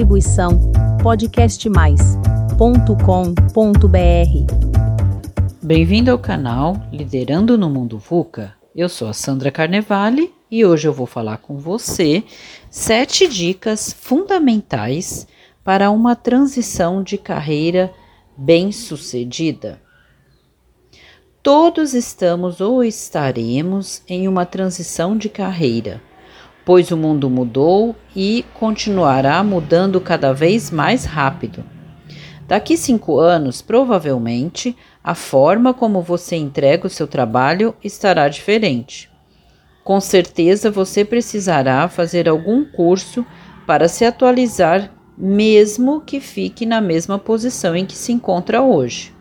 Distribuição podcastmais.com.br. Bem-vindo ao canal Liderando no Mundo VUCA. Eu sou a Sandra Carnevale e hoje eu vou falar com você sete dicas fundamentais para uma transição de carreira bem-sucedida. Todos estamos ou estaremos em uma transição de carreira pois o mundo mudou e continuará mudando cada vez mais rápido. Daqui cinco anos, provavelmente, a forma como você entrega o seu trabalho estará diferente. Com certeza você precisará fazer algum curso para se atualizar, mesmo que fique na mesma posição em que se encontra hoje.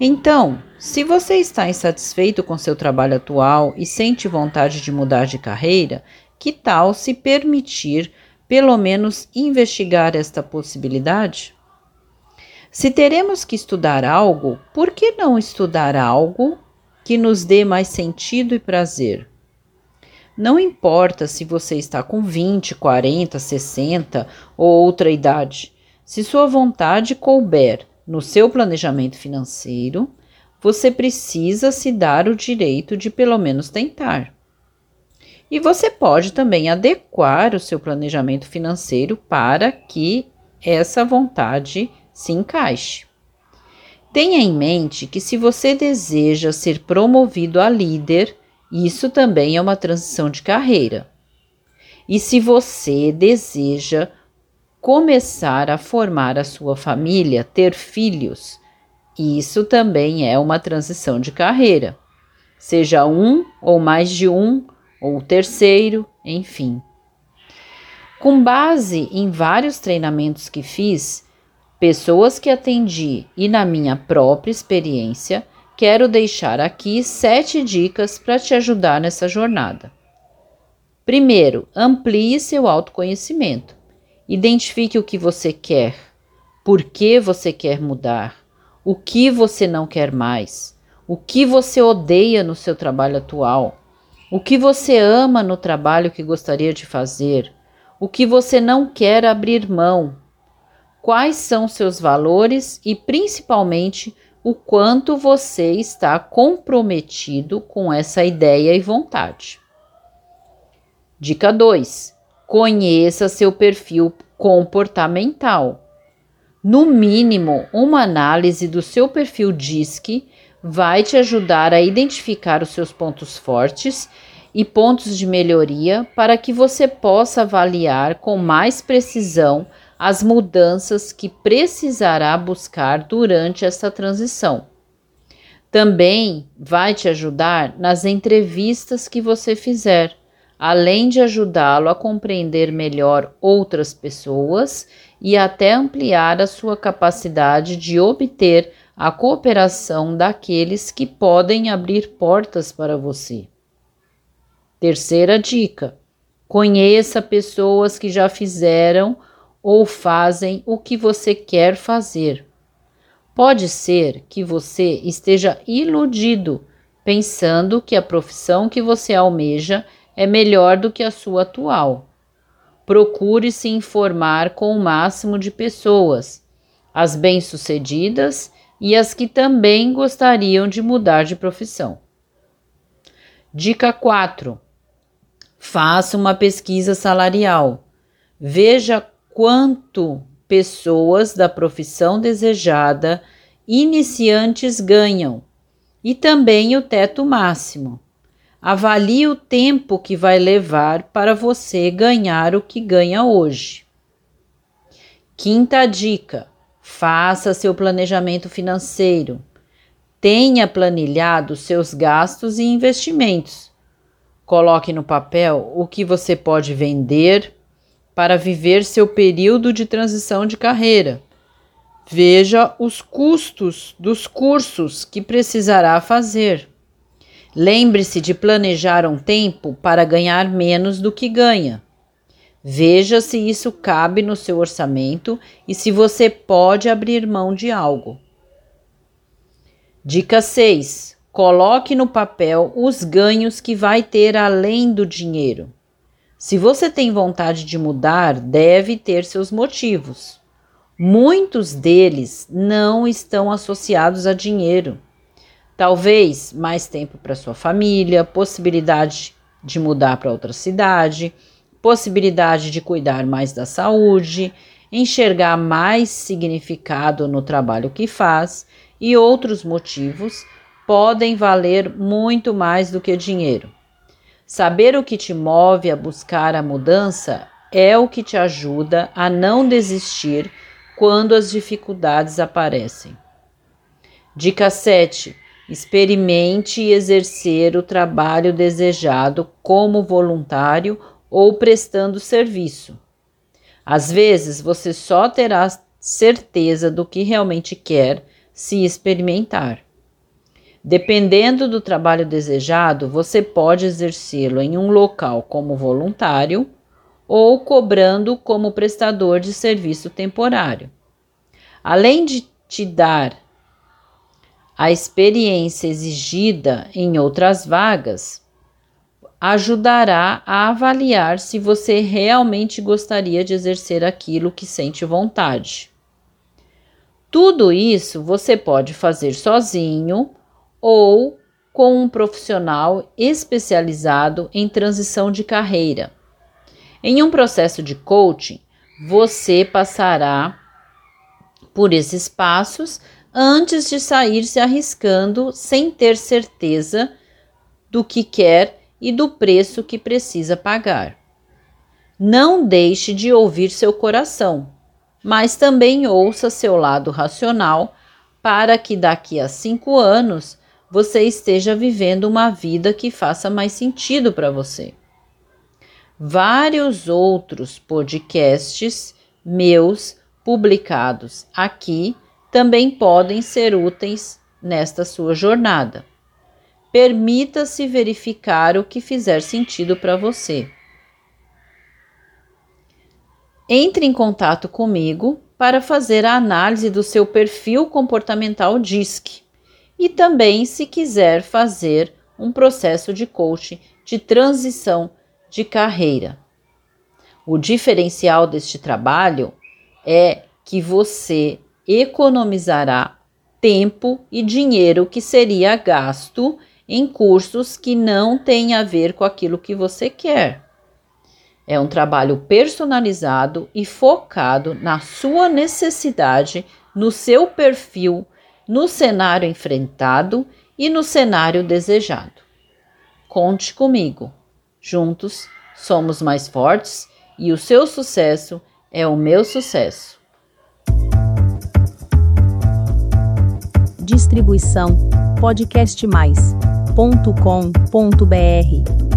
Então, se você está insatisfeito com seu trabalho atual e sente vontade de mudar de carreira, que tal se permitir, pelo menos, investigar esta possibilidade? Se teremos que estudar algo, por que não estudar algo que nos dê mais sentido e prazer? Não importa se você está com 20, 40, 60 ou outra idade, se sua vontade couber no seu planejamento financeiro, você precisa se dar o direito de pelo menos tentar. E você pode também adequar o seu planejamento financeiro para que essa vontade se encaixe. Tenha em mente que se você deseja ser promovido a líder, isso também é uma transição de carreira. E se você deseja começar a formar a sua família, ter filhos, isso também é uma transição de carreira. Seja um ou mais de um ou o terceiro, enfim. Com base em vários treinamentos que fiz, pessoas que atendi e na minha própria experiência, quero deixar aqui sete dicas para te ajudar nessa jornada. Primeiro, amplie seu autoconhecimento. Identifique o que você quer, por que você quer mudar, o que você não quer mais, o que você odeia no seu trabalho atual o que você ama no trabalho que gostaria de fazer? O que você não quer abrir mão? Quais são seus valores e, principalmente, o quanto você está comprometido com essa ideia e vontade? Dica 2. Conheça seu perfil comportamental. No mínimo, uma análise do seu perfil DISC vai te ajudar a identificar os seus pontos fortes e pontos de melhoria para que você possa avaliar com mais precisão as mudanças que precisará buscar durante essa transição. Também vai te ajudar nas entrevistas que você fizer, além de ajudá-lo a compreender melhor outras pessoas e até ampliar a sua capacidade de obter a cooperação daqueles que podem abrir portas para você. Terceira dica: conheça pessoas que já fizeram ou fazem o que você quer fazer. Pode ser que você esteja iludido, pensando que a profissão que você almeja é melhor do que a sua atual. Procure se informar com o máximo de pessoas, as bem-sucedidas e as que também gostariam de mudar de profissão. Dica 4. Faça uma pesquisa salarial. Veja quanto pessoas da profissão desejada iniciantes ganham e também o teto máximo. Avalie o tempo que vai levar para você ganhar o que ganha hoje. Quinta dica: Faça seu planejamento financeiro. Tenha planilhado seus gastos e investimentos. Coloque no papel o que você pode vender para viver seu período de transição de carreira. Veja os custos dos cursos que precisará fazer. Lembre-se de planejar um tempo para ganhar menos do que ganha. Veja se isso cabe no seu orçamento e se você pode abrir mão de algo. Dica 6. Coloque no papel os ganhos que vai ter além do dinheiro. Se você tem vontade de mudar, deve ter seus motivos. Muitos deles não estão associados a dinheiro. Talvez mais tempo para sua família, possibilidade de mudar para outra cidade, possibilidade de cuidar mais da saúde, enxergar mais significado no trabalho que faz e outros motivos podem valer muito mais do que dinheiro. Saber o que te move a buscar a mudança é o que te ajuda a não desistir quando as dificuldades aparecem. Dica 7. Experimente exercer o trabalho desejado como voluntário ou prestando serviço. Às vezes você só terá certeza do que realmente quer se experimentar. Dependendo do trabalho desejado, você pode exercê-lo em um local como voluntário ou cobrando como prestador de serviço temporário. Além de te dar a experiência exigida em outras vagas, ajudará a avaliar se você realmente gostaria de exercer aquilo que sente vontade. Tudo isso você pode fazer sozinho ou com um profissional especializado em transição de carreira. Em um processo de coaching, você passará por esses passos antes de sair se arriscando sem ter certeza do que quer e do preço que precisa pagar. Não deixe de ouvir seu coração, mas também ouça seu lado racional para que daqui a cinco anos você esteja vivendo uma vida que faça mais sentido para você. Vários outros podcasts meus publicados aqui também podem ser úteis nesta sua jornada. Permita-se verificar o que fizer sentido para você. Entre em contato comigo para fazer a análise do seu perfil comportamental DISC e também se quiser fazer um processo de coaching de transição de carreira. O diferencial deste trabalho é que você economizará tempo e dinheiro que seria gasto em cursos que não têm a ver com aquilo que você quer. É um trabalho personalizado e focado na sua necessidade, no seu perfil no cenário enfrentado e no cenário desejado. Conte comigo. Juntos somos mais fortes e o seu sucesso é o meu sucesso. Distribuição podcastmais.com.br